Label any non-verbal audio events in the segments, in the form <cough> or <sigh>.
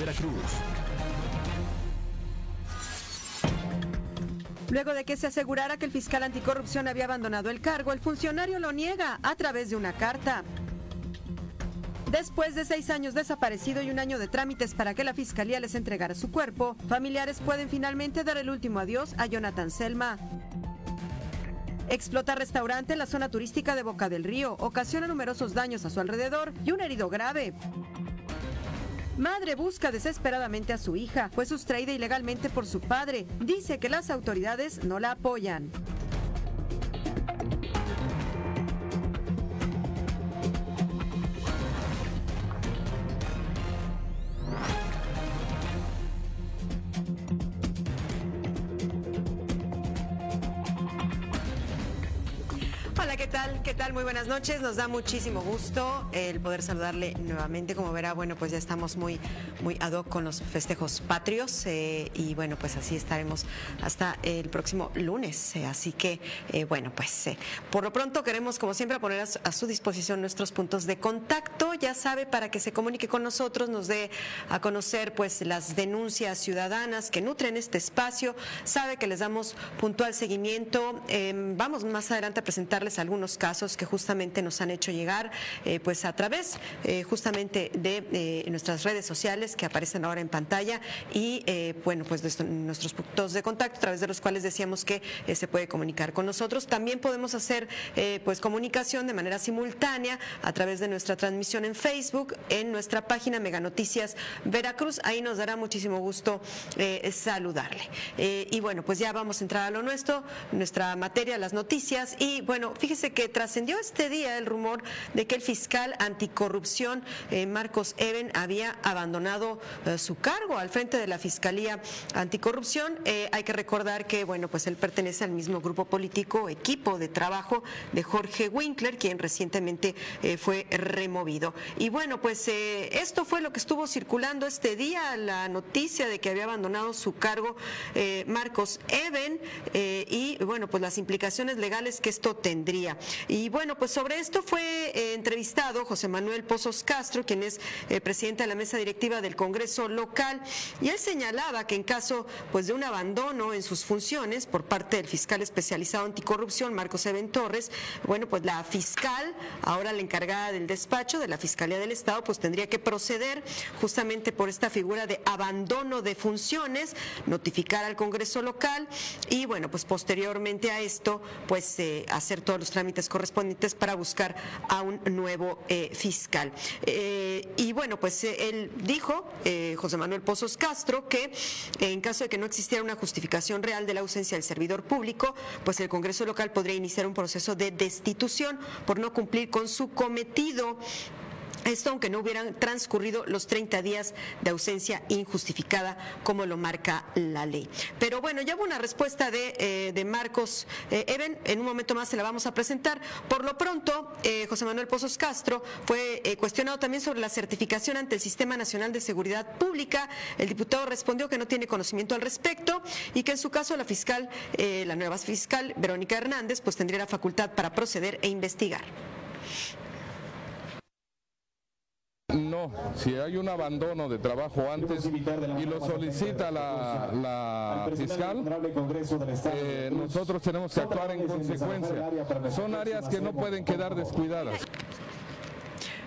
Veracruz. Luego de que se asegurara que el fiscal anticorrupción había abandonado el cargo, el funcionario lo niega a través de una carta. Después de seis años desaparecido y un año de trámites para que la fiscalía les entregara su cuerpo, familiares pueden finalmente dar el último adiós a Jonathan Selma. Explota restaurante en la zona turística de Boca del Río, ocasiona numerosos daños a su alrededor y un herido grave. Madre busca desesperadamente a su hija. Fue sustraída ilegalmente por su padre. Dice que las autoridades no la apoyan. Buenas noches. Nos da muchísimo gusto el poder saludarle nuevamente. Como verá, bueno, pues ya estamos muy, muy ad hoc con los festejos patrios eh, y bueno, pues así estaremos hasta el próximo lunes. Eh, así que, eh, bueno, pues por lo pronto queremos, como siempre, poner a su, a su disposición nuestros puntos de contacto. Ya sabe, para que se comunique con nosotros, nos dé a conocer pues las denuncias ciudadanas que nutren este espacio. Sabe que les damos puntual seguimiento. Eh, vamos más adelante a presentarles algunos casos que justamente nos han hecho llegar eh, pues a través eh, justamente de eh, nuestras redes sociales que aparecen ahora en pantalla y bueno pues de nuestros puntos de contacto a través de los cuales decíamos que se puede comunicar con nosotros. También podemos hacer pues comunicación de manera simultánea a través de nuestra transmisión en Facebook, en nuestra página Mega Noticias Veracruz. Ahí nos dará muchísimo gusto saludarle. Y bueno, pues ya vamos a entrar a lo nuestro, nuestra materia, las noticias. Y bueno, fíjese que trascendió este día el rumor de que el fiscal anticorrupción eh, Marcos Eben había abandonado eh, su cargo al frente de la Fiscalía Anticorrupción. Eh, hay que recordar que bueno, pues él pertenece al mismo grupo político, equipo de trabajo de Jorge Winkler, quien recientemente fue removido. Y bueno, pues esto fue lo que estuvo circulando este día, la noticia de que había abandonado su cargo Marcos Eben y bueno, pues las implicaciones legales que esto tendría. Y bueno, pues sobre esto fue eh, entrevistado José Manuel Pozos Castro, quien es eh, presidente de la mesa directiva del Congreso local, y él señalaba que en caso pues de un abandono en sus funciones por parte del fiscal especializado anticorrupción Marcos Eben Torres, bueno, pues la fiscal, ahora la encargada del despacho de la Fiscalía del Estado, pues tendría que proceder justamente por esta figura de abandono de funciones, notificar al Congreso local y bueno, pues posteriormente a esto, pues eh, hacer todos los trámites correspondientes para buscar a un nuevo eh, fiscal. Eh, y bueno, pues eh, él dijo, José Manuel Pozos Castro, que en caso de que no existiera una justificación real de la ausencia del servidor público, pues el Congreso local podría iniciar un proceso de destitución por no cumplir con su cometido. Esto aunque no hubieran transcurrido los 30 días de ausencia injustificada, como lo marca la ley. Pero bueno, ya hubo una respuesta de, eh, de Marcos eh, Eben, en un momento más se la vamos a presentar. Por lo pronto, eh, José Manuel Pozos Castro fue cuestionado también sobre la certificación ante el Sistema Nacional de Seguridad Pública. El diputado respondió que no tiene conocimiento al respecto y que en su caso la fiscal, la nueva fiscal, Verónica Hernández, pues tendría la facultad para proceder e investigar. No, si hay un abandono de trabajo antes y lo solicita la, fiscal, eh, nosotros tenemos que actuar en consecuencia. Son áreas que no pueden quedar descuidadas.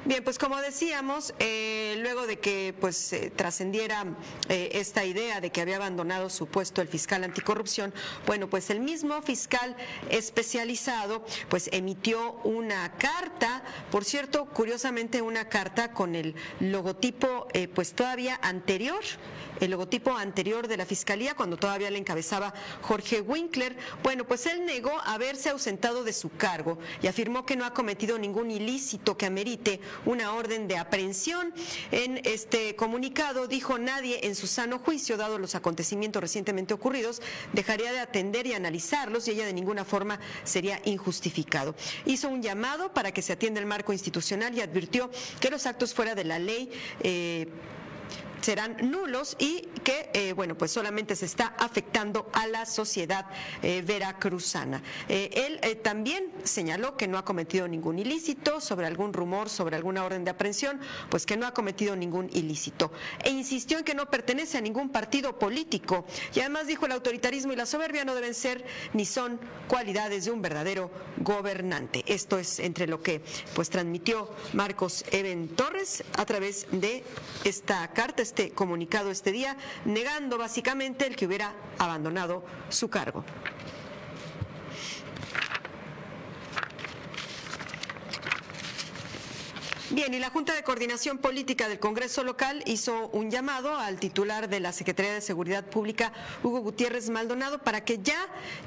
Bien, pues como decíamos, eh, luego de que pues eh, trascendiera eh, esta idea de que había abandonado su puesto el fiscal anticorrupción, bueno, pues el mismo fiscal especializado pues emitió una carta, por cierto, curiosamente una carta con el logotipo pues todavía anterior el logotipo anterior de la Fiscalía, cuando todavía le encabezaba Jorge Winkler. Bueno, pues él negó haberse ausentado de su cargo y afirmó que no ha cometido ningún ilícito que amerite una orden de aprehensión. En este comunicado dijo nadie en su sano juicio, dado los acontecimientos recientemente ocurridos, dejaría de atender y analizarlos y ella de ninguna forma sería injustificado. Hizo un llamado para que se atienda el marco institucional y advirtió que los actos fuera de la ley eh, serán nulos y que, eh, bueno, pues solamente se está afectando a la sociedad eh, veracruzana. Eh, él también señaló que no ha cometido ningún ilícito, sobre algún rumor, sobre alguna orden de aprehensión, pues que no ha cometido ningún ilícito. E insistió en que no pertenece a ningún partido político. Y además dijo el autoritarismo y la soberbia no deben ser ni son cualidades de un verdadero gobernante. Esto es entre lo que pues transmitió Marcos Eben Torres a través de esta carta, este comunicado este día, negando básicamente el que hubiera abandonado su cargo. Bien, y la Junta de Coordinación Política del Congreso local hizo un llamado al titular de la Secretaría de Seguridad Pública, Hugo Gutiérrez Maldonado, para que ya,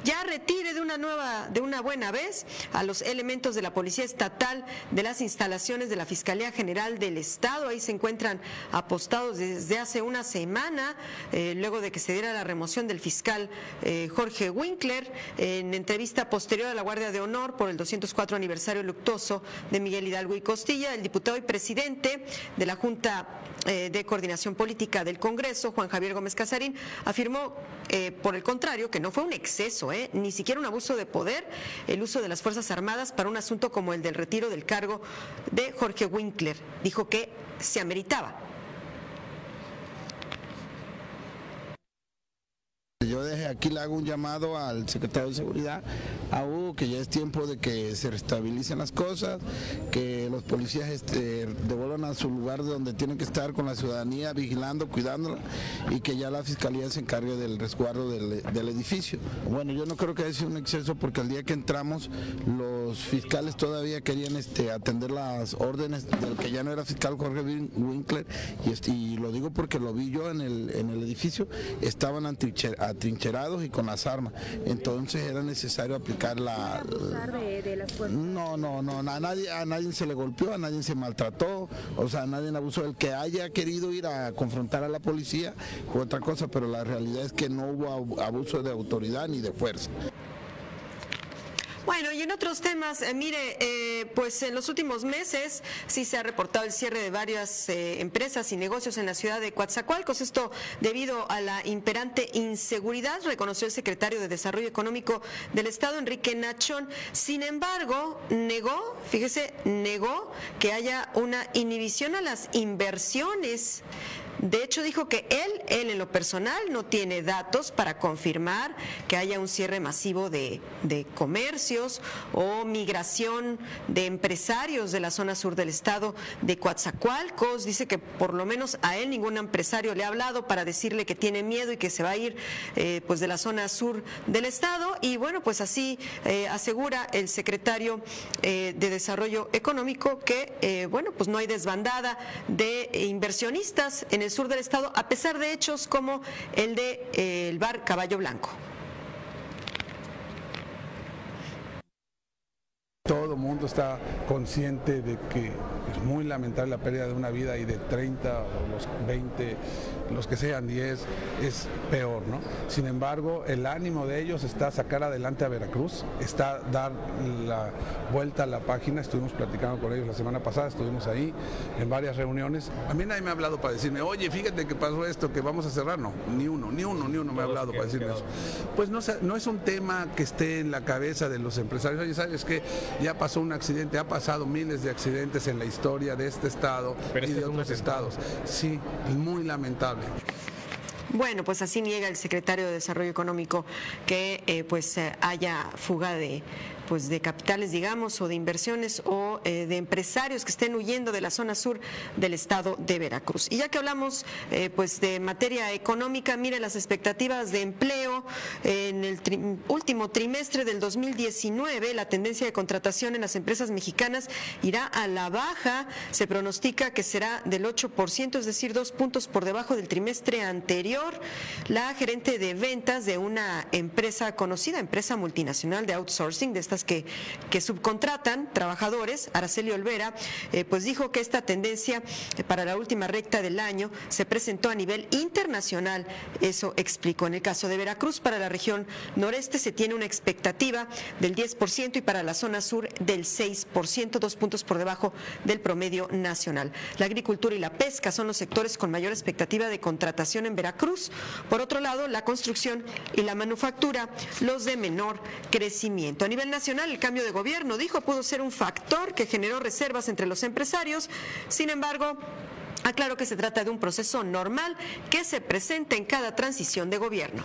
ya retire de una nueva, de una buena vez a los elementos de la Policía Estatal de las instalaciones de la Fiscalía General del Estado. Ahí se encuentran apostados desde hace una semana, eh, luego de que se diera la remoción del fiscal eh, Jorge Winkler, en entrevista posterior a la Guardia de Honor por el 204 aniversario luctuoso de Miguel Hidalgo y Costilla, el diputado y presidente de la Junta eh, de Coordinación Política del Congreso, Juan Javier Gómez Casarín, afirmó, eh, por el contrario, que no fue un exceso, eh, ni siquiera un abuso de poder, el uso de las Fuerzas Armadas para un asunto como el del retiro del cargo de Jorge Winkler. Dijo que se ameritaba Yo desde aquí le hago un llamado al secretario de Seguridad, a Hugo, que ya es tiempo de que se restabilicen las cosas, que los policías este, devuelvan a su lugar donde tienen que estar con la ciudadanía, vigilando, cuidándola, y que ya la fiscalía se encargue del resguardo del, edificio. Bueno, yo no creo que haya sido un exceso porque el día que entramos los fiscales todavía querían este, atender las órdenes del que ya no era fiscal Jorge Winkler, y, este, y lo digo porque lo vi yo en el, en el edificio, estaban antrincherados atrincherados y con las armas. Entonces era necesario aplicar la... No, no, no, a nadie, a nadie se le golpeó, a nadie se maltrató, o sea, a nadie abusó. El que haya querido ir a confrontar a la policía fue otra cosa, pero la realidad es que no hubo abuso de autoridad ni de fuerza. Bueno, y en otros temas, eh, mire, eh, pues en los últimos meses sí se ha reportado el cierre de varias eh, empresas y negocios en la ciudad de Coatzacoalcos. Esto debido a la imperante inseguridad, reconoció el secretario de Desarrollo Económico del Estado, Enrique Nachón. Sin embargo, negó, fíjese, negó que haya una inhibición a las inversiones de hecho, dijo que él, él en lo personal, no tiene datos para confirmar que haya un cierre masivo de, comercios o migración de empresarios de la zona sur del estado de Coatzacoalcos. Dice que por lo menos a él ningún empresario le ha hablado para decirle que tiene miedo y que se va a ir eh, pues de la zona sur del estado. Y bueno, pues así eh, asegura el secretario eh, de Desarrollo Económico que, bueno, pues no hay desbandada de inversionistas en el sur del estado, a pesar de hechos como el de eh, el bar Caballo Blanco. Todo el mundo está consciente de que es muy lamentable la pérdida de una vida y de 30 o los 20 los que sean 10, es peor, ¿no? Sin embargo, el ánimo de ellos está sacar adelante a Veracruz, está dar la vuelta a la página, estuvimos platicando con ellos la semana pasada, estuvimos ahí en varias reuniones. A mí nadie me ha hablado para decirme, oye, fíjate que pasó esto, que vamos a cerrar, no, ni uno, ni uno, ni uno me ha hablado para decirme eso. Pues no, no es un tema que esté en la cabeza de los empresarios, oye, sabes que ya pasó un accidente, ha pasado miles de accidentes en la historia de este estado y este de otros estados. Sí, muy lamentable. Bueno, pues así niega el secretario de Desarrollo Económico que eh, pues eh, haya fuga de, pues de capitales, digamos, o de inversiones o eh, de empresarios que estén huyendo de la zona sur del estado de Veracruz. Y ya que hablamos eh, pues de materia económica, mire las expectativas de empleo en el último trimestre del 2019, la tendencia de contratación en las empresas mexicanas irá a la baja, se pronostica que será del 8%, es decir, dos puntos por debajo del trimestre anterior. La gerente de ventas de una empresa conocida, empresa multinacional de outsourcing, de que subcontratan trabajadores, Araceli Olvera, eh, pues dijo que esta tendencia eh, para la última recta del año se presentó a nivel internacional. Eso explicó. En el caso de Veracruz, para la región noreste se tiene una expectativa del 10% y para la zona sur del 6%, dos puntos por debajo del promedio nacional. La agricultura y la pesca son los sectores con mayor expectativa de contratación en Veracruz. Por otro lado, la construcción y la manufactura, los de menor crecimiento. A nivel nacional, el cambio de gobierno, dijo, pudo ser un factor que generó reservas entre los empresarios. Sin embargo, Aclaro que se trata de un proceso normal que se presenta en cada transición de gobierno.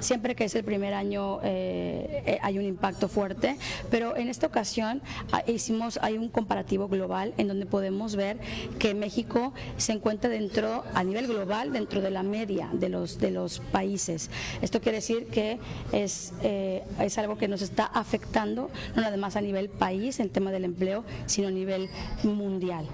Siempre que es el primer año eh, eh, hay un impacto fuerte, pero en esta ocasión ah, hicimos, hay un comparativo global en donde podemos ver que México se encuentra dentro, a nivel global, dentro de la media de los, de los países. Esto quiere decir que es, eh, es algo que nos está afectando, no nada más a nivel país, en tema del empleo, sino a nivel mundial.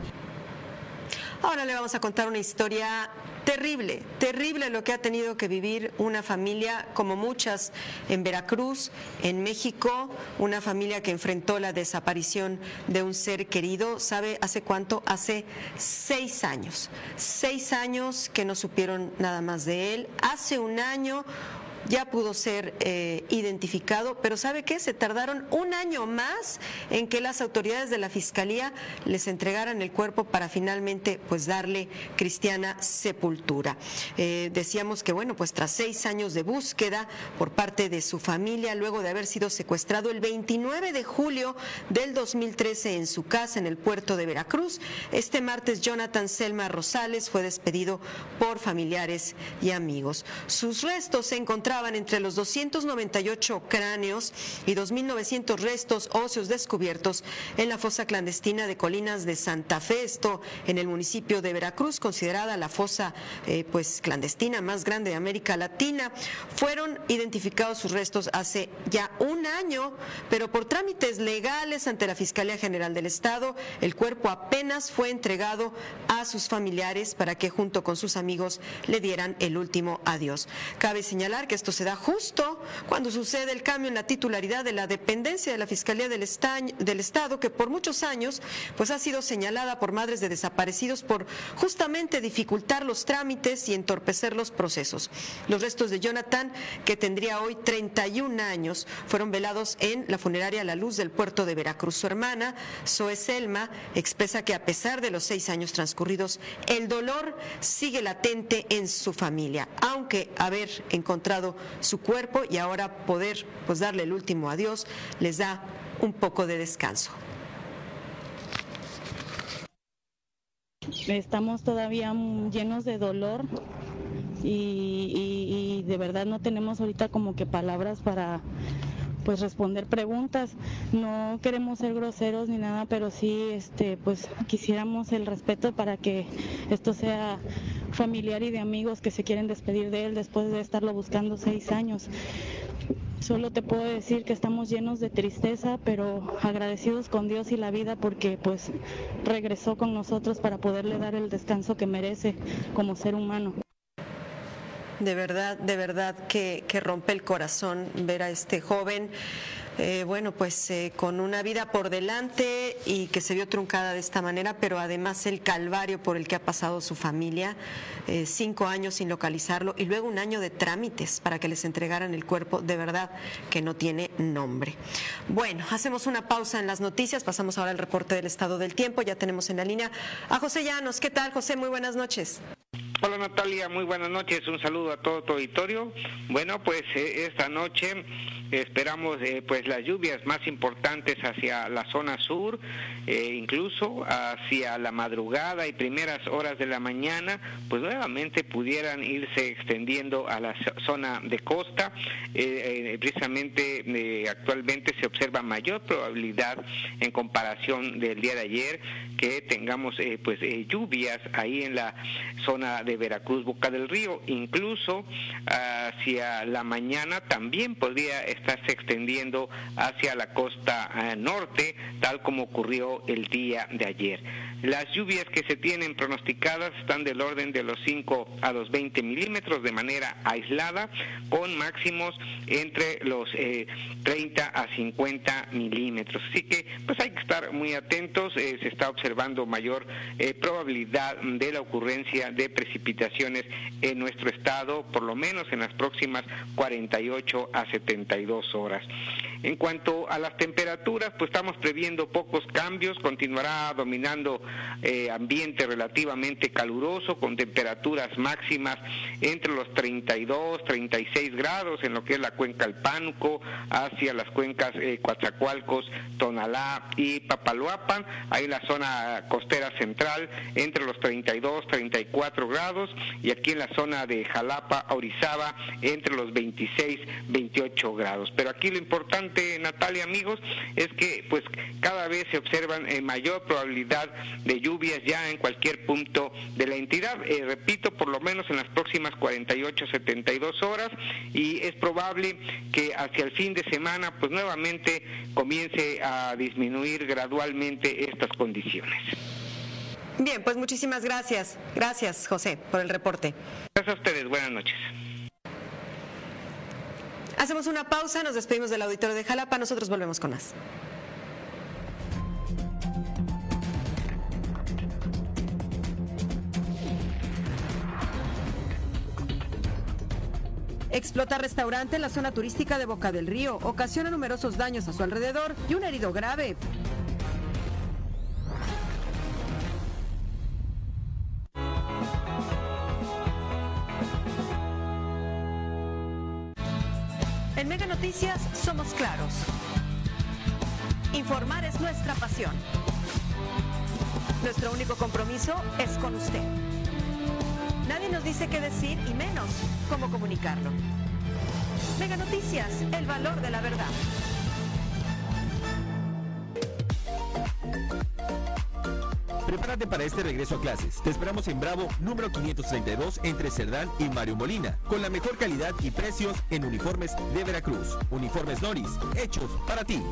Ahora le vamos a contar una historia terrible, terrible lo que ha tenido que vivir una familia como muchas en Veracruz, en México, una familia que enfrentó la desaparición de un ser querido. ¿Sabe hace cuánto? Hace seis años. Seis años que no supieron nada más de él. Hace un año ya pudo ser eh, identificado, pero ¿sabe qué? Se tardaron un año más en que las autoridades de la Fiscalía les entregaran el cuerpo para finalmente pues darle cristiana sepultura. Eh, decíamos que bueno, pues tras seis años de búsqueda por parte de su familia, luego de haber sido secuestrado el 29 de julio del 2013 en su casa en el puerto de Veracruz, este martes Jonathan Selma Rosales fue despedido por familiares y amigos. Sus restos se encontraron entre los 298 cráneos y 2.900 restos óseos descubiertos en la fosa clandestina de Colinas de Santa Fe, esto en el municipio de Veracruz, considerada la fosa eh, pues clandestina más grande de América Latina. Fueron identificados sus restos hace ya un año, pero por trámites legales ante la Fiscalía General del Estado, el cuerpo apenas fue entregado a sus familiares para que junto con sus amigos le dieran el último adiós. Cabe señalar que esto se da justo cuando sucede el cambio en la titularidad de la dependencia de la Fiscalía del, del Estado, que por muchos años pues ha sido señalada por madres de desaparecidos por justamente dificultar los trámites y entorpecer los procesos. Los restos de Jonathan, que tendría hoy 31 años, fueron velados en la funeraria La Luz del puerto de Veracruz. Su hermana, Zoe Selma, expresa que a pesar de los seis años transcurridos, el dolor sigue latente en su familia, aunque haber encontrado su cuerpo y ahora poder pues darle el último adiós les da un poco de descanso. Estamos todavía llenos de dolor y, de verdad no tenemos ahorita como que palabras para pues responder preguntas. No queremos ser groseros ni nada, pero sí este pues quisiéramos el respeto para que esto sea familiar y de amigos que se quieren despedir de él después de estarlo buscando seis años. Solo te puedo decir que estamos llenos de tristeza, pero agradecidos con Dios y la vida porque pues regresó con nosotros para poderle dar el descanso que merece como ser humano. De verdad, de verdad que, que rompe el corazón ver a este joven. Eh, bueno, pues eh, con una vida por delante y que se vio truncada de esta manera, pero además el calvario por el que ha pasado su familia, eh, cinco años sin localizarlo y luego un año de trámites para que les entregaran el cuerpo, de verdad que no tiene nombre. Bueno, hacemos una pausa en las noticias, pasamos ahora al reporte del estado del tiempo, ya tenemos en la línea a José Llanos. ¿Qué tal, José? Muy buenas noches. Hola Natalia, muy buenas noches, un saludo a todo tu auditorio. Bueno, pues eh, esta noche esperamos eh, pues las lluvias más importantes hacia la zona sur, eh, incluso hacia la madrugada y primeras horas de la mañana, pues nuevamente pudieran irse extendiendo a la zona de costa. precisamente actualmente se observa mayor probabilidad en comparación del día de ayer que tengamos pues lluvias ahí en la zona de Veracruz, Boca del Río, incluso hacia la mañana también podría estarse extendiendo hacia la costa eh, norte, tal como ocurrió el día de ayer. Las lluvias que se tienen pronosticadas están del orden de los 5 a los 20 milímetros de manera aislada, con máximos entre los 30 eh, a 50 milímetros. Así que pues hay que estar muy atentos, eh, se está observando mayor eh, probabilidad de la ocurrencia de precipitaciones en nuestro estado, por lo menos en las próximas 48 a 72 horas. En cuanto a las temperaturas, pues estamos previendo pocos cambios, continuará dominando eh, ambiente relativamente caluroso con temperaturas máximas entre los 32, 36 grados en lo que es la cuenca El Pánuco, hacia las cuencas eh, Coatzacoalcos, Tonalá y Papaloapan, ahí la zona costera central entre los 32, 34 grados y aquí en la zona de Jalapa, Orizaba entre los 26, 28 grados. Pero aquí lo importante, Natalia, amigos, es que pues cada vez se observan eh, mayor probabilidad de lluvias ya en cualquier punto de la entidad. Eh, repito, por lo menos en las próximas 48, 72 horas y es probable que hacia el fin de semana pues nuevamente comience a disminuir gradualmente estas condiciones. Bien, pues muchísimas gracias. Gracias, José, por el reporte. Gracias a ustedes. Buenas noches. Hacemos una pausa, nos despedimos del auditorio de Jalapa, nosotros volvemos con más. Explota restaurante en la zona turística de Boca del Río, ocasiona numerosos daños a su alrededor y un herido grave. En Mega Noticias somos claros. Informar es nuestra pasión. Nuestro único compromiso es con usted. Nadie nos dice qué decir y menos cómo comunicarlo. Mega Noticias, el valor de la verdad. Prepárate para este regreso a clases. Te esperamos en Bravo, número 532, entre Cerdán y Mario Molina, con la mejor calidad y precios en uniformes de Veracruz. Uniformes Noris, hechos para ti.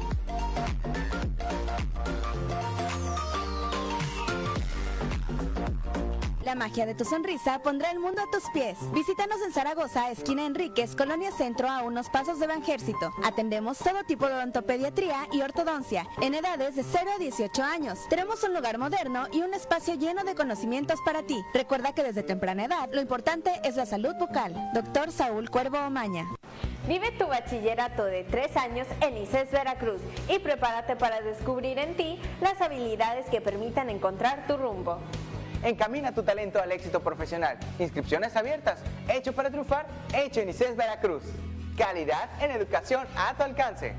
La magia de tu sonrisa pondrá el mundo a tus pies. Visítanos en Zaragoza, esquina Enríquez, Colonia Centro, a unos pasos de Banjército. Atendemos todo tipo de odontopediatría y ortodoncia, en edades de 0 a 18 años. Tenemos un lugar moderno y un espacio lleno de conocimientos para ti. Recuerda que desde temprana edad lo importante es la salud bucal. Doctor Saúl Cuervo Omaña. Vive tu bachillerato de tres años en ICES Veracruz y prepárate para descubrir en ti las habilidades que permitan encontrar tu rumbo. Encamina tu talento al éxito profesional. Inscripciones abiertas. Hecho para triunfar, hecho en ICES Veracruz. Calidad en educación a tu alcance.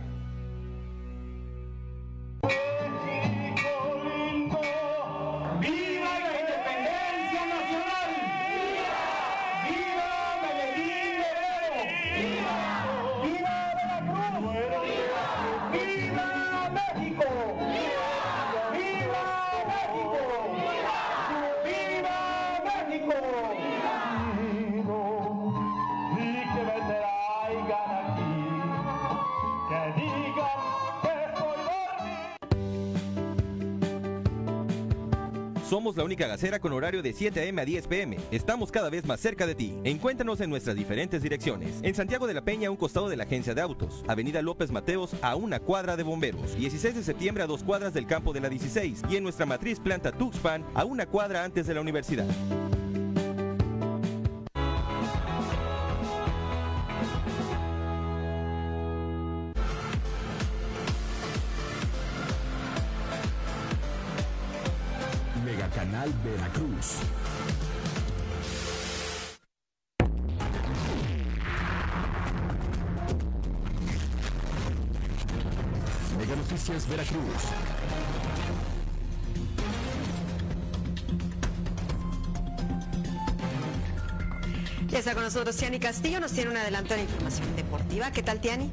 Somos la única gacera con horario de 7 a.m. a 10 p.m. Estamos cada vez más cerca de ti. Encuéntranos en nuestras diferentes direcciones. En Santiago de la Peña, a un costado de la agencia de autos. Avenida López Mateos, a una cuadra de bomberos. 16 de septiembre, a dos cuadras del campo de la 16. Y en nuestra matriz planta Tuxpan, a una cuadra antes de la universidad. Tiani Castillo, nos tiene un adelanto de la información deportiva. ¿Qué tal, Tiani?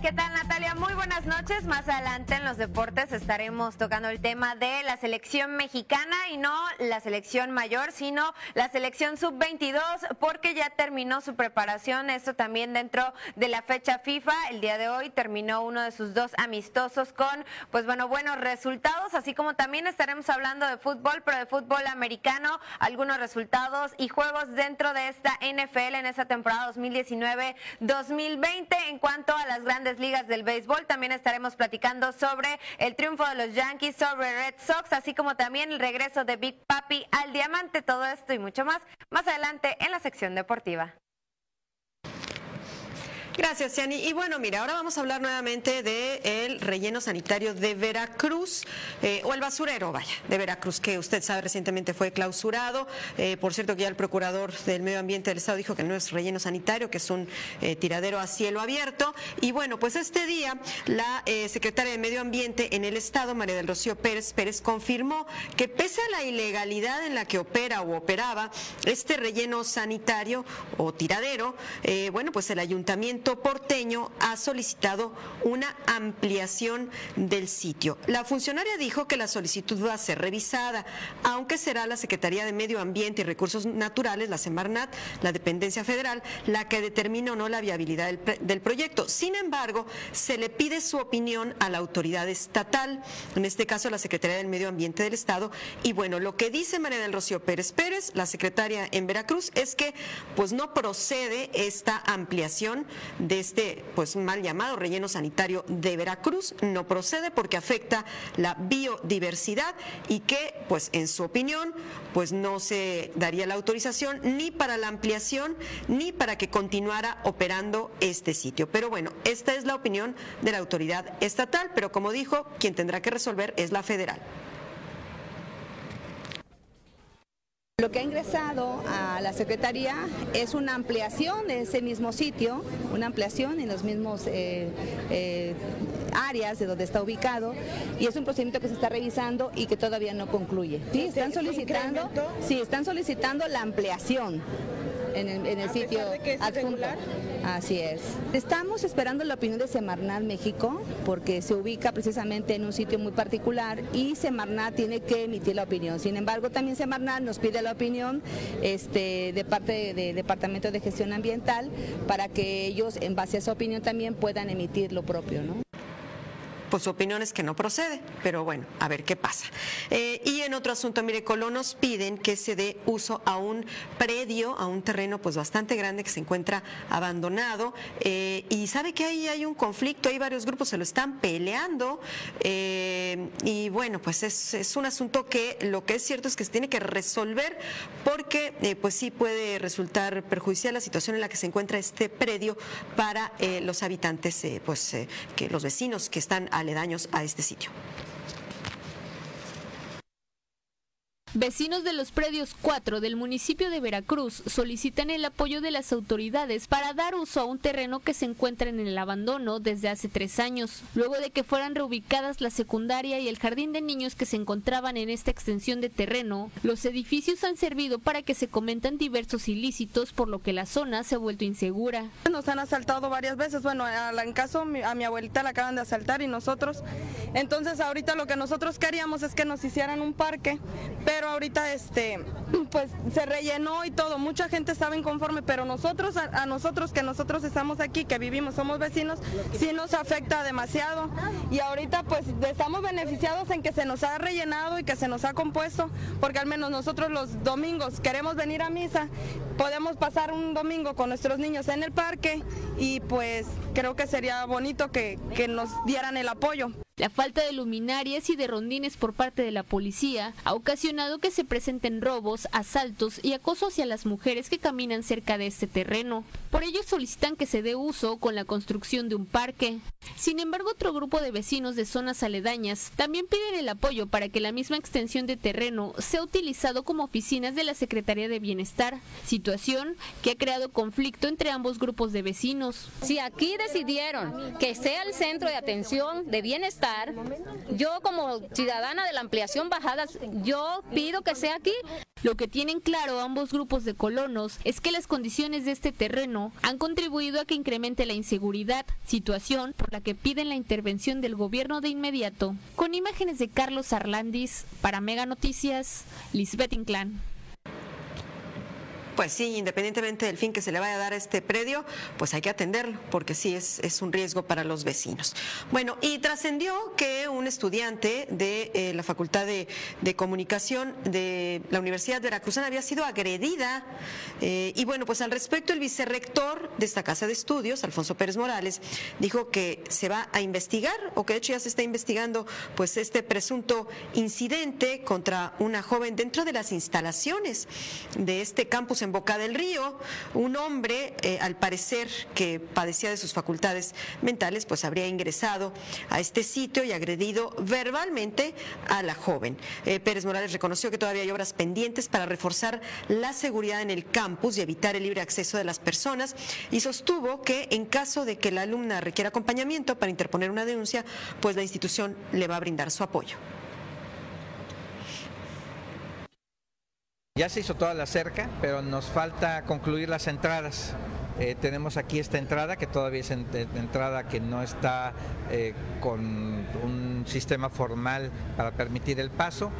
¿Qué tal Natalia? Muy buenas noches. Más adelante en los deportes estaremos tocando el tema de la selección mexicana y no la selección mayor, sino la selección sub-22 porque ya terminó su preparación. Esto también dentro de la fecha FIFA. El día de hoy terminó uno de sus dos amistosos con, pues bueno, buenos resultados, así como también estaremos hablando de fútbol, pero de fútbol americano, algunos resultados y juegos dentro de esta NFL en esta temporada 2019-2020 en cuanto a las grandes ligas del béisbol. También estaremos platicando sobre el triunfo de los Yankees sobre Red Sox, así como también el regreso de Big Papi al diamante. Todo esto y mucho más más adelante en la sección deportiva. Gracias, Ciani. Y bueno, mira, ahora vamos a hablar nuevamente del relleno sanitario de Veracruz, eh, o el basurero, vaya, de Veracruz, que usted sabe recientemente fue clausurado. Eh, por cierto, que ya el procurador del Medio Ambiente del Estado dijo que no es relleno sanitario, que es un eh, tiradero a cielo abierto. Y bueno, pues este día la secretaria de Medio Ambiente en el Estado, María del Rocío Pérez Pérez, confirmó que pese a la ilegalidad en la que opera o operaba este relleno sanitario o tiradero, bueno, pues el ayuntamiento porteño ha solicitado una ampliación del sitio. La funcionaria dijo que la solicitud va a ser revisada, aunque será la Secretaría de Medio Ambiente y Recursos Naturales, la Semarnat, la dependencia federal, la que determine o no la viabilidad del, del proyecto. Sin embargo, se le pide su opinión a la autoridad estatal, en este caso la Secretaría del Medio Ambiente del Estado. Y bueno, lo que dice María del Rocío Pérez Pérez, la secretaria en Veracruz, es que pues no procede esta ampliación de este pues mal llamado relleno sanitario de Veracruz no procede porque afecta la biodiversidad y que pues en su opinión pues no se daría la autorización ni para la ampliación ni para que continuara operando este sitio. Pero bueno, esta es la opinión de la autoridad estatal, pero como dijo, quien tendrá que resolver es la federal. Lo que ha ingresado a la Secretaría es una ampliación de ese mismo sitio, una ampliación en los mismos eh, eh, áreas de donde está ubicado y es un procedimiento que se está revisando y que todavía no concluye. Sí, están solicitando, sí, están solicitando la ampliación en el, en el sitio adjunto. Así es. Estamos esperando la opinión de Semarnat México porque se ubica precisamente en un sitio muy particular y Semarnat tiene que emitir la opinión. Sin embargo, también Semarnat nos pide la opinión este, de parte del Departamento de Gestión Ambiental para que ellos, en base a esa opinión, también puedan emitir lo propio. ¿no? Pues su opinión es que no procede, pero bueno, a ver qué pasa. Eh, y en otro asunto, mire, colonos piden que se dé uso a un predio, a un terreno pues bastante grande que se encuentra abandonado eh, y sabe que ahí hay un conflicto, hay varios grupos se lo están peleando eh, y bueno, pues es, es, un asunto que lo que es cierto es que se tiene que resolver porque pues sí puede resultar perjudicial la situación en la que se encuentra este predio para los habitantes, pues que los vecinos que están aledaños a este sitio. Vecinos de los predios 4 del municipio de Veracruz solicitan el apoyo de las autoridades para dar uso a un terreno que se encuentra en el abandono desde hace tres años, luego de que fueran reubicadas la secundaria y el jardín de niños que se encontraban en esta extensión de terreno. Los edificios han servido para que se comentan diversos ilícitos, por lo que la zona se ha vuelto insegura. Nos han asaltado varias veces, bueno, en caso a mi abuelita la acaban de asaltar y nosotros, entonces ahorita lo que nosotros queríamos es que nos hicieran un parque, pero ahorita este <clears throat> pues se rellenó y todo, mucha gente estaba inconforme, pero nosotros a, nosotros que nosotros estamos aquí, que vivimos, somos vecinos, sí nos afecta demasiado y ahorita pues estamos beneficiados en que se nos ha rellenado y que se nos ha compuesto, porque al menos nosotros los domingos queremos venir a misa, podemos pasar un domingo con nuestros niños en el parque y pues creo que sería bonito que, que nos dieran el apoyo. La falta de luminarias y de rondines por parte de la policía ha ocasionado que se presenten robos, asaltos y acoso hacia las mujeres que caminan cerca de este terreno. Por ello solicitan que se dé uso con la construcción de un parque. Sin embargo, otro grupo de vecinos de zonas aledañas también piden el apoyo para que la misma extensión de terreno sea utilizado como oficinas de la Secretaría de Bienestar, situación que ha creado conflicto entre ambos grupos de vecinos. Si aquí decidieron que sea el centro de atención de bienestar, yo como ciudadana de la ampliación bajadas, yo pido que sea aquí. Lo que tienen claro ambos grupos de colonos es que las condiciones de este terreno han contribuido a que incremente la inseguridad, situación por la que piden la intervención del gobierno de inmediato. Con imágenes de Carlos Arlandis, para Mega Noticias, Lisbeth Inclán. Pues sí, independientemente del fin que se le vaya a dar a este predio, pues hay que atenderlo, porque sí es, es un riesgo para los vecinos. Bueno, y trascendió que un estudiante de eh, la Facultad de, Comunicación de la Universidad de Veracruzana había sido agredida. Eh, y bueno, pues al respecto, el vicerrector de esta casa de estudios, Alfonso Pérez Morales, dijo que se va a investigar, o que de hecho ya se está investigando, pues este presunto incidente contra una joven dentro de las instalaciones de este campus en en Boca del Río. Un hombre, eh, al parecer, que padecía de sus facultades mentales, pues habría ingresado a este sitio y agredido verbalmente a la joven. Eh, Pérez Morales reconoció que todavía hay obras pendientes para reforzar la seguridad en el campus y evitar el libre acceso de las personas y sostuvo que en caso de que la alumna requiera acompañamiento para interponer una denuncia, pues la institución le va a brindar su apoyo. Ya se hizo toda la cerca, pero nos falta concluir las entradas. Eh, tenemos aquí esta entrada que todavía es entrada que no está eh, con un sistema formal para permitir el paso.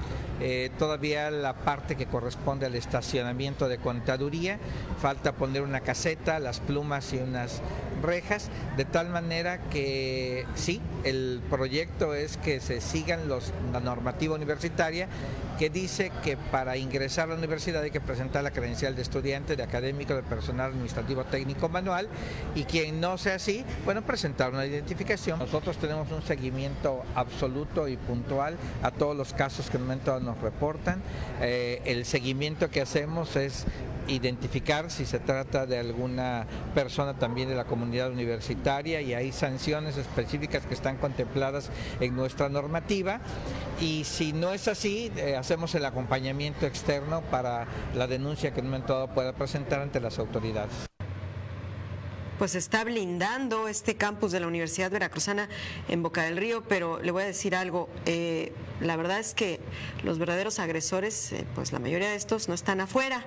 Eh, todavía la parte que corresponde al estacionamiento de contaduría, falta poner una caseta, las plumas y unas rejas, de tal manera que sí, el proyecto es que se sigan los, la normativa universitaria que dice que para ingresar a la universidad hay que presentar la credencial de estudiante, de académico, de personal administrativo técnico manual y quien no sea así, bueno, presentar una identificación. Nosotros tenemos un seguimiento absoluto y puntual a todos los casos que en un momento nos reportan. Eh, el seguimiento que hacemos es identificar si se trata de alguna persona también de la comunidad universitaria y hay sanciones específicas que están contempladas en nuestra normativa y si no es así, eh, hacemos el acompañamiento externo para la denuncia que en un momento dado pueda presentar ante las autoridades. Pues está blindando este campus de la Universidad Veracruzana en Boca del Río, pero le voy a decir algo, eh, la verdad es que los verdaderos agresores, eh, pues la mayoría de estos no están afuera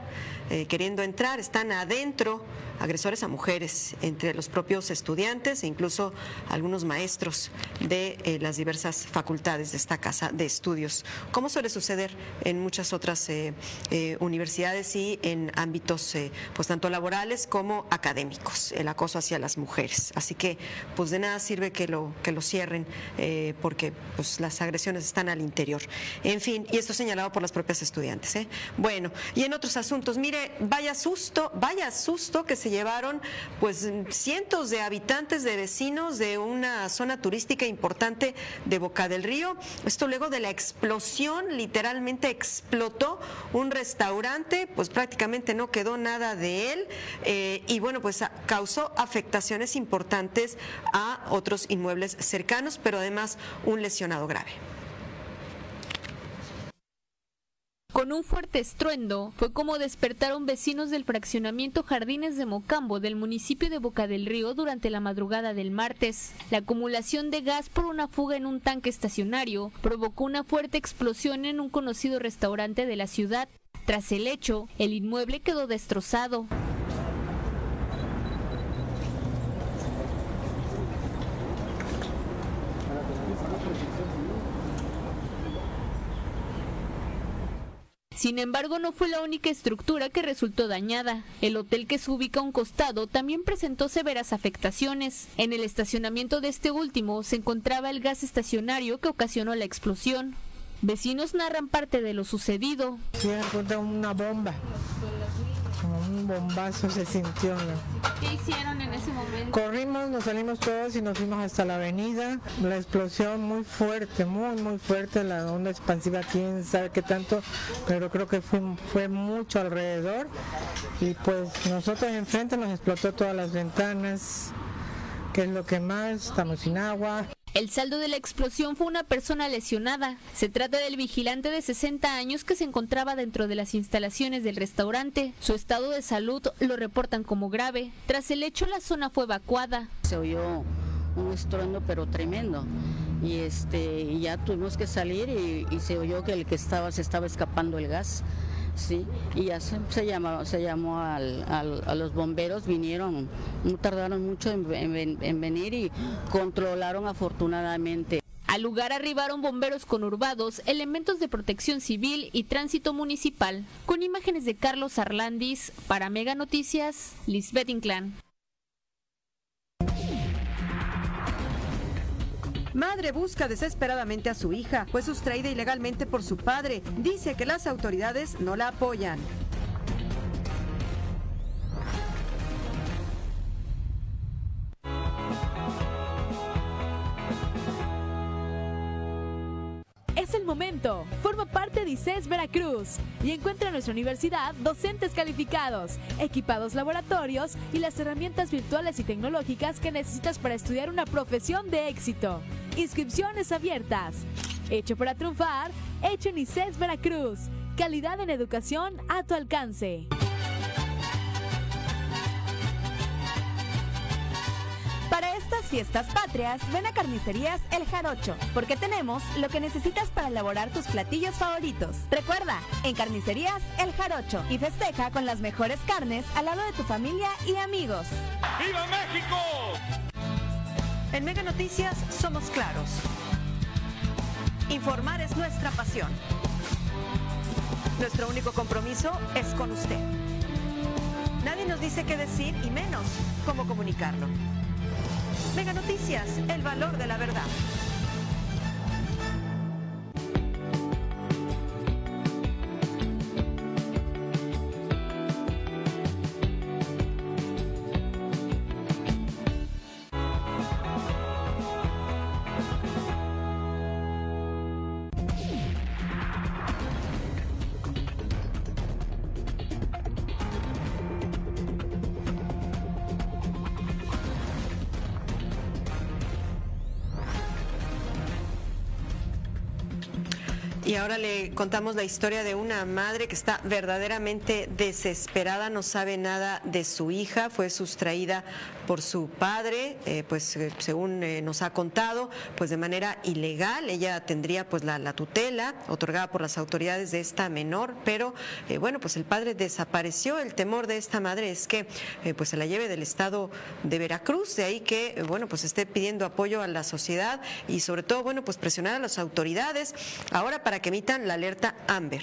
queriendo entrar, están adentro agresores a mujeres entre los propios estudiantes e incluso algunos maestros de eh, las diversas facultades de esta casa de estudios, como suele suceder en muchas otras eh, eh, universidades y en ámbitos pues tanto laborales como académicos, el acoso hacia las mujeres. Así que pues de nada sirve que lo, que lo cierren porque pues las agresiones están al interior. En fin, y esto señalado por las propias estudiantes. Bueno, y en otros asuntos, mire, vaya susto, vaya susto que se llevaron pues cientos de habitantes, de vecinos de una zona turística importante de Boca del Río. Esto luego de la explosión, literalmente explotó un restaurante, pues prácticamente no quedó nada de él eh, y bueno, pues causó afectaciones importantes a otros inmuebles cercanos, pero además un lesionado grave. Con un fuerte estruendo fue como despertaron vecinos del fraccionamiento Jardines de Mocambo del municipio de Boca del Río durante la madrugada del martes. La acumulación de gas por una fuga en un tanque estacionario provocó una fuerte explosión en un conocido restaurante de la ciudad. Tras el hecho, el inmueble quedó destrozado. Sin embargo, no fue la única estructura que resultó dañada. El hotel que se ubica a un costado también presentó severas afectaciones. En el estacionamiento de este último se encontraba el gas estacionario que ocasionó la explosión. Vecinos narran parte de lo sucedido. Sí, una bomba, un bombazo se sintió. ¿Qué hicieron en ese momento? Corrimos, nos salimos todos y nos fuimos hasta la avenida. La explosión muy fuerte, muy, muy fuerte. La onda expansiva, quién sabe qué tanto, pero creo que fue, fue mucho alrededor. Y pues nosotros enfrente nos explotó todas las ventanas, que es lo que más, estamos sin agua. El saldo de la explosión fue una persona lesionada. Se trata del vigilante de 60 años que se encontraba dentro de las instalaciones del restaurante. Su estado de salud lo reportan como grave. Tras el hecho, la zona fue evacuada. Se oyó un estruendo pero tremendo y este ya tuvimos que salir y, y se oyó que el que estaba se estaba escapando el gas sí, y ya se, llamó, se llamó a los bomberos, vinieron, no tardaron mucho en venir y controlaron afortunadamente. Al lugar arribaron bomberos conurbados, elementos de protección civil y tránsito municipal. Con imágenes de Carlos Arlandis, para Mega Noticias, Lisbeth Inclán. Madre busca desesperadamente a su hija, fue sustraída ilegalmente por su padre. Dice que las autoridades no la apoyan. Es el momento. Forma parte de ICES Veracruz y encuentra en nuestra universidad docentes calificados, equipados laboratorios y las herramientas virtuales y tecnológicas que necesitas para estudiar una profesión de éxito. Inscripciones abiertas. Hecho para triunfar, hecho en ICES Veracruz. Calidad en educación a tu alcance. Fiestas patrias, ven a Carnicerías El Jarocho, porque tenemos lo que necesitas para elaborar tus platillos favoritos. Recuerda, en Carnicerías El Jarocho y festeja con las mejores carnes al lado de tu familia y amigos. ¡Viva México! En Mega Noticias somos claros. Informar es nuestra pasión. Nuestro único compromiso es con usted. Nadie nos dice qué decir y menos cómo comunicarlo. Mega Noticias, el valor de la verdad. Ahora le contamos la historia de una madre que está verdaderamente desesperada, no sabe nada de su hija, fue sustraída por su padre, eh, pues eh, según eh, nos ha contado, pues de manera ilegal. Ella tendría pues la, la tutela otorgada por las autoridades de esta menor, pero bueno, pues el padre desapareció. El temor de esta madre es que pues se la lleve del estado de Veracruz, de ahí que bueno, pues esté pidiendo apoyo a la sociedad y sobre todo bueno, pues presionar a las autoridades ahora para que emitan la alerta Amber.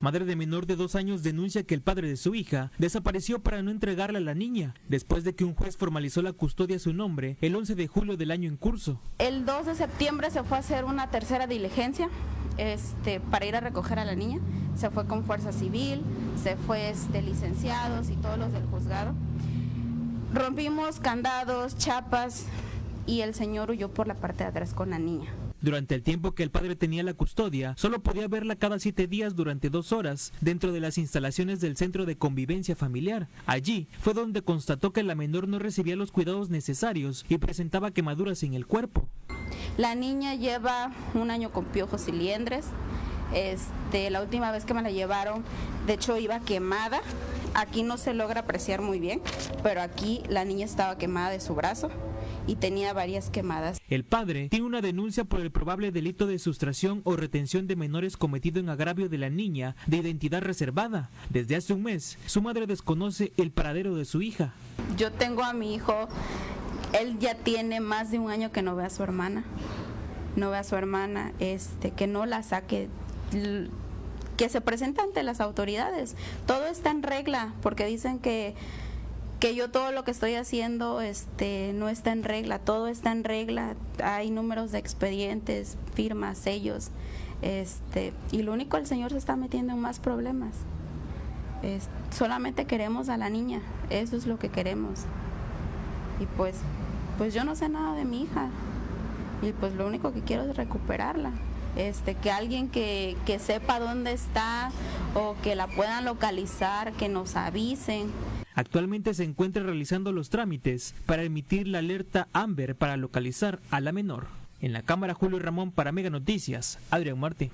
Madre de menor de dos años denuncia que el padre de su hija desapareció para no entregarla a la niña, después de que un juez formalizó la custodia a su nombre el 11 de julio del año en curso. El 2 de septiembre se fue a hacer una tercera diligencia este, para ir a recoger a la niña. Se fue con fuerza civil, se fue este, licenciados y todos los del juzgado. Rompimos candados, chapas y el señor huyó por la parte de atrás con la niña. Durante el tiempo que el padre tenía la custodia, solo podía verla cada siete días durante dos horas dentro de las instalaciones del Centro de Convivencia Familiar. Allí fue donde constató que la menor no recibía los cuidados necesarios y presentaba quemaduras en el cuerpo. La niña lleva un año con piojos y liendres. Este, la última vez que me la llevaron, de hecho iba quemada. Aquí no se logra apreciar muy bien, pero aquí la niña estaba quemada de su brazo y tenía varias quemadas. El padre tiene una denuncia por el probable delito de sustracción o retención de menores cometido en agravio de la niña de identidad reservada. Desde hace un mes, su madre desconoce el paradero de su hija. Yo tengo a mi hijo, él ya tiene más de un año que no ve a su hermana, no ve a su hermana, este, que no la saque, que se presente ante las autoridades. Todo está en regla, porque dicen que que yo todo lo que estoy haciendo este no está en regla, todo está en regla, hay números de expedientes, firmas, sellos. Este, y lo único el Señor se está metiendo en más problemas. solamente queremos a la niña, eso es lo que queremos. Y pues, pues yo no sé nada de mi hija. Y pues lo único que quiero es recuperarla. Este, que alguien que, que sepa dónde está o que la puedan localizar, que nos avisen. Actualmente se encuentra realizando los trámites para emitir la alerta Amber para localizar a la menor. En la Cámara Julio Ramón para Mega Noticias, Adrián Martí.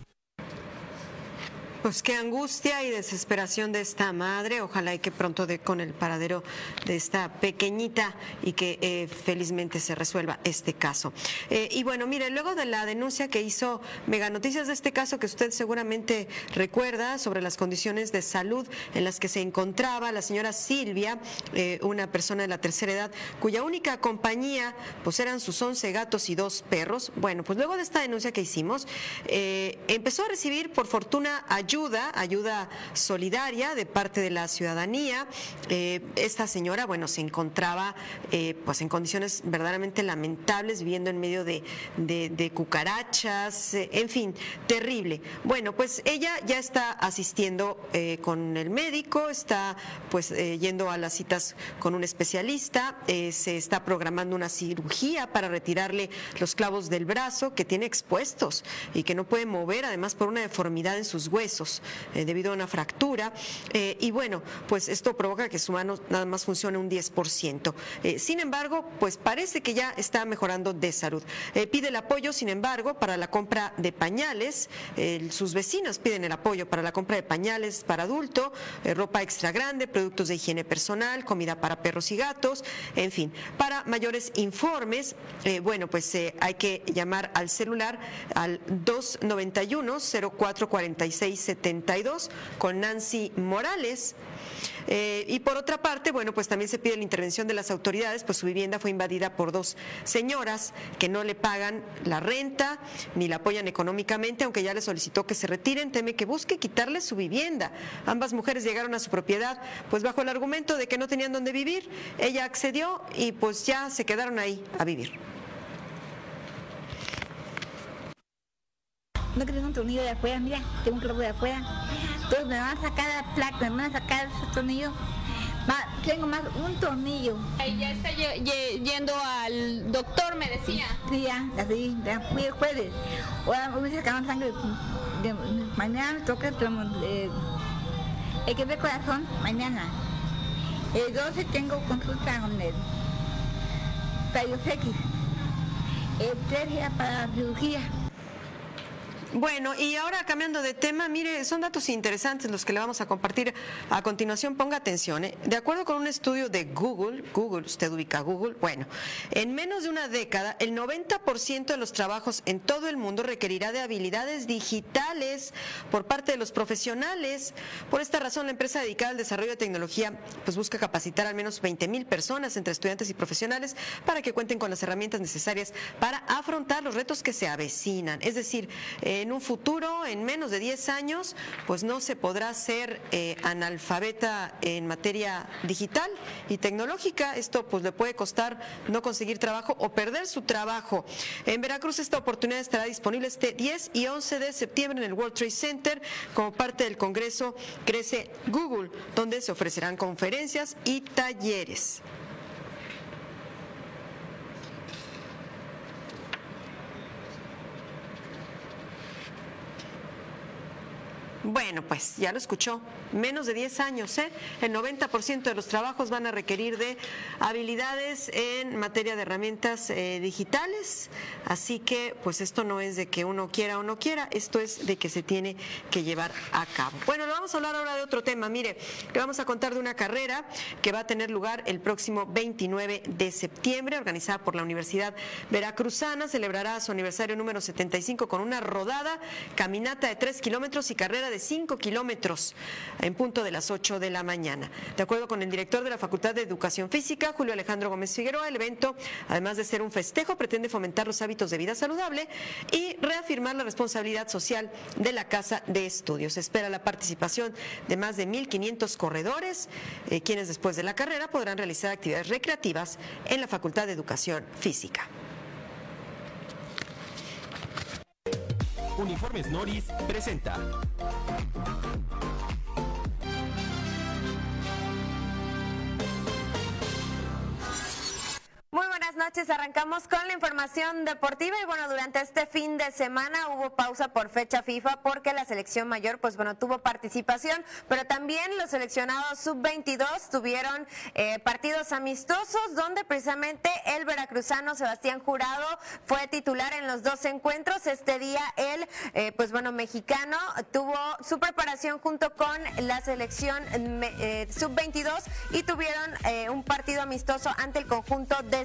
Pues qué angustia y desesperación de esta madre. Ojalá y que pronto dé con el paradero de esta pequeñita y que eh, felizmente se resuelva este caso. Eh, y bueno, mire, luego de la denuncia que hizo Mega Noticias de este caso que usted seguramente recuerda sobre las condiciones de salud en las que se encontraba la señora Silvia, eh, una persona de la tercera edad, cuya única compañía pues eran sus 11 gatos y dos perros. Bueno, pues luego de esta denuncia que hicimos, empezó a recibir por fortuna ayuda ayuda, ayuda solidaria de parte de la ciudadanía. Eh, esta señora, bueno, se encontraba eh, pues en condiciones verdaderamente lamentables, viviendo en medio de, cucarachas, eh, en fin, terrible. Bueno, pues ella ya está asistiendo con el médico, está pues yendo a las citas con un especialista, se está programando una cirugía para retirarle los clavos del brazo que tiene expuestos y que no puede mover, además por una deformidad en sus huesos. Eh, debido a una fractura. Eh, y bueno, pues esto provoca que su mano nada más funcione un 10%. Eh, sin embargo, pues parece que ya está mejorando de salud. pide el apoyo, sin embargo, para la compra de pañales. sus vecinos piden el apoyo para la compra de pañales para adulto, ropa extra grande, productos de higiene personal, comida para perros y gatos, en fin. Para mayores informes, bueno, pues hay que llamar al celular al 291 0446 72 con Nancy Morales. Eh, y por otra parte, bueno, pues también se pide la intervención de las autoridades, pues su vivienda fue invadida por dos señoras que no le pagan la renta ni la apoyan económicamente, aunque ya le solicitó que se retiren, teme que busque quitarle su vivienda. Ambas mujeres llegaron a su propiedad, pues bajo el argumento de que no tenían dónde vivir, ella accedió y pues ya se quedaron ahí a vivir. No quieres un tornillo de afuera, mira, tengo un clavo de afuera. Entonces me van a sacar la placa, me van a sacar ese tornillo. tengo más un tornillo. Ya está yendo al doctor, me decía. Sí, ya, así, ya fui el jueves. Ahora me sacaron sangre. De, mañana me toca eh, el que ve corazón, mañana. El 12 tengo consulta con él. Rayos X. El 13 para cirugía. Bueno, y ahora cambiando de tema, mire, son datos interesantes los que le vamos a compartir a continuación. Ponga atención. ¿eh? De acuerdo con un estudio de Google, Google, usted ubica Google, bueno, en menos de una década, el 90% de los trabajos en todo el mundo requerirá de habilidades digitales por parte de los profesionales. Por esta razón, la empresa dedicada al desarrollo de tecnología pues busca capacitar al menos 20 mil personas entre estudiantes y profesionales para que cuenten con las herramientas necesarias para afrontar los retos que se avecinan. Es decir, en un futuro, en menos de 10 años, pues no se podrá ser eh, analfabeta en materia digital y tecnológica. Esto pues le puede costar no conseguir trabajo o perder su trabajo. En Veracruz esta oportunidad estará disponible este 10 y 11 de septiembre en el World Trade Center como parte del Congreso Crece Google, donde se ofrecerán conferencias y talleres. Bueno, pues ya lo escuchó, menos de 10 años, ¿eh? El 90% de los trabajos van a requerir de habilidades en materia de herramientas eh, digitales, así que pues esto no es de que uno quiera o no quiera, esto es de que se tiene que llevar a cabo. Bueno, vamos a hablar ahora de otro tema, mire, le vamos a contar de una carrera que va a tener lugar el próximo 29 de septiembre, organizada por la Universidad Veracruzana, celebrará su aniversario número 75 con una rodada, caminata de 3 kilómetros y carrera de 5 kilómetros en punto de las 8 de la mañana. De acuerdo con el director de la Facultad de Educación Física, Julio Alejandro Gómez Figueroa, el evento, además de ser un festejo, pretende fomentar los hábitos de vida saludable y reafirmar la responsabilidad social de la Casa de Estudios. Se espera la participación de más de 1.500 corredores, eh, quienes después de la carrera podrán realizar actividades recreativas en la Facultad de Educación Física. Uniformes Noris presenta. Noches, arrancamos con la información deportiva y bueno, durante este fin de semana hubo pausa por fecha FIFA porque la selección mayor pues bueno tuvo participación, pero también los seleccionados sub-22 tuvieron eh, partidos amistosos donde precisamente el veracruzano Sebastián Jurado fue titular en los dos encuentros. Este día el eh, pues bueno mexicano tuvo su preparación junto con la selección eh, sub-22 y tuvieron un partido amistoso ante el conjunto de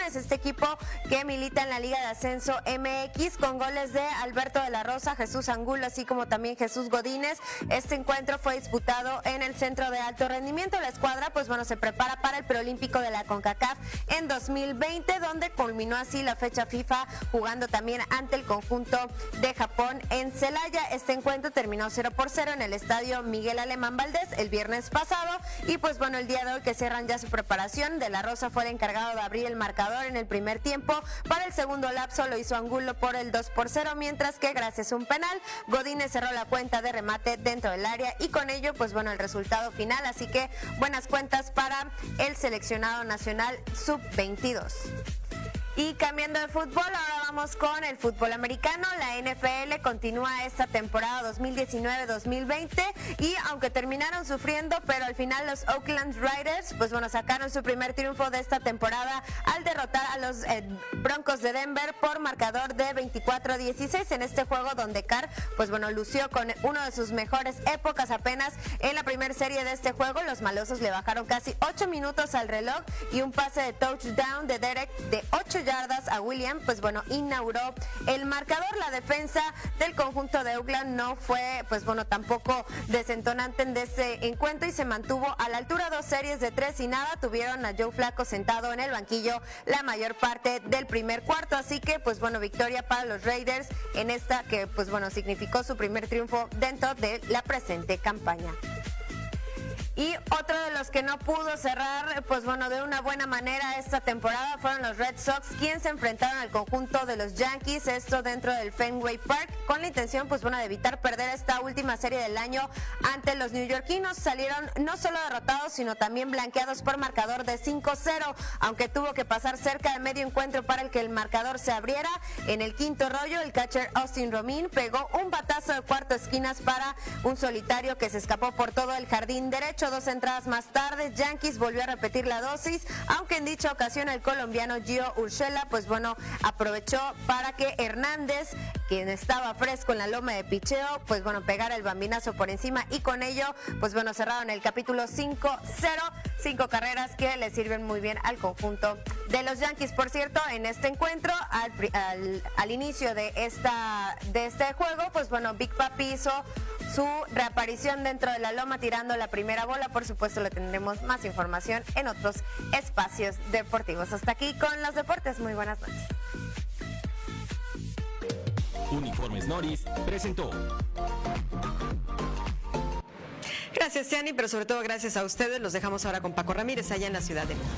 Este equipo que milita en la Liga de Ascenso MX con goles de Alberto de la Rosa, Jesús Angulo, así como también Jesús Godínez. Este encuentro fue disputado en el Centro de Alto Rendimiento. La escuadra, pues bueno, se prepara para el preolímpico de la CONCACAF en 2020, donde culminó así la fecha FIFA jugando también ante el conjunto de Japón en Celaya. Este encuentro terminó 0 por 0 en el estadio Miguel Alemán Valdés el viernes pasado y pues bueno, el día de hoy que cierran ya su preparación, De la Rosa fue el encargado de abrir el marcador en el primer tiempo. Para el segundo lapso lo hizo Angulo por el 2 por 0, mientras que gracias a un penal, Godínez cerró la cuenta de remate dentro del área y con ello, pues bueno, el resultado final. Así que buenas cuentas para el seleccionado nacional sub-22. Y cambiando de fútbol, ahora vamos con el fútbol americano. La NFL continúa esta temporada 2019-2020 y aunque terminaron sufriendo, pero al final los Oakland Riders, pues bueno, sacaron su primer triunfo de esta temporada al derrotar a los eh, Broncos de Denver por marcador de 24-16 en este juego donde Carr, pues bueno, lució con uno de sus mejores épocas apenas en la primera serie de este juego. Los malosos le bajaron casi 8 minutos al reloj y un pase de touchdown de Derek de 8 yardas a William, pues bueno, inauguró el marcador. La defensa del conjunto de Oakland no fue, pues bueno, tampoco desentonante en ese encuentro y se mantuvo a la altura dos series de tres y nada. Tuvieron a Joe Flaco sentado en el banquillo la mayor parte del primer cuarto. Así que, pues bueno, victoria para los Raiders en esta que, pues bueno, significó su primer triunfo dentro de la presente campaña. Y otro de los que no pudo cerrar, pues bueno, de una buena manera esta temporada fueron los Red Sox, quienes se enfrentaron al conjunto de los Yankees, esto dentro del Fenway Park, con la intención, pues bueno, de evitar perder esta última serie del año ante los neoyorquinos. Salieron no solo derrotados, sino también blanqueados por marcador de 5-0, aunque tuvo que pasar cerca de medio encuentro para el que el marcador se abriera. En el quinto rollo, el catcher Austin Romín pegó un batazo de cuarto esquinas para un solitario que se escapó por todo el jardín derecho dos entradas más tarde, Yankees volvió a repetir la dosis, aunque en dicha ocasión el colombiano Gio Urshela, pues bueno, aprovechó para que Hernández, quien estaba fresco en la loma de picheo, pues bueno, pegara el bambinazo por encima y con ello, pues bueno, cerraron el capítulo 5-0, cinco carreras que le sirven muy bien al conjunto de los Yankees. Por cierto, en este encuentro, al, al inicio de, esta, de este juego, pues bueno, Big Papi hizo su reaparición dentro de la loma tirando la primera bola. Por supuesto, le tendremos más información en otros espacios deportivos. Hasta aquí con los deportes. Muy buenas noches. Uniformes Noris presentó. Gracias, Ciani, pero sobre todo gracias a ustedes. Los dejamos ahora con Paco Ramírez allá en la Ciudad de México.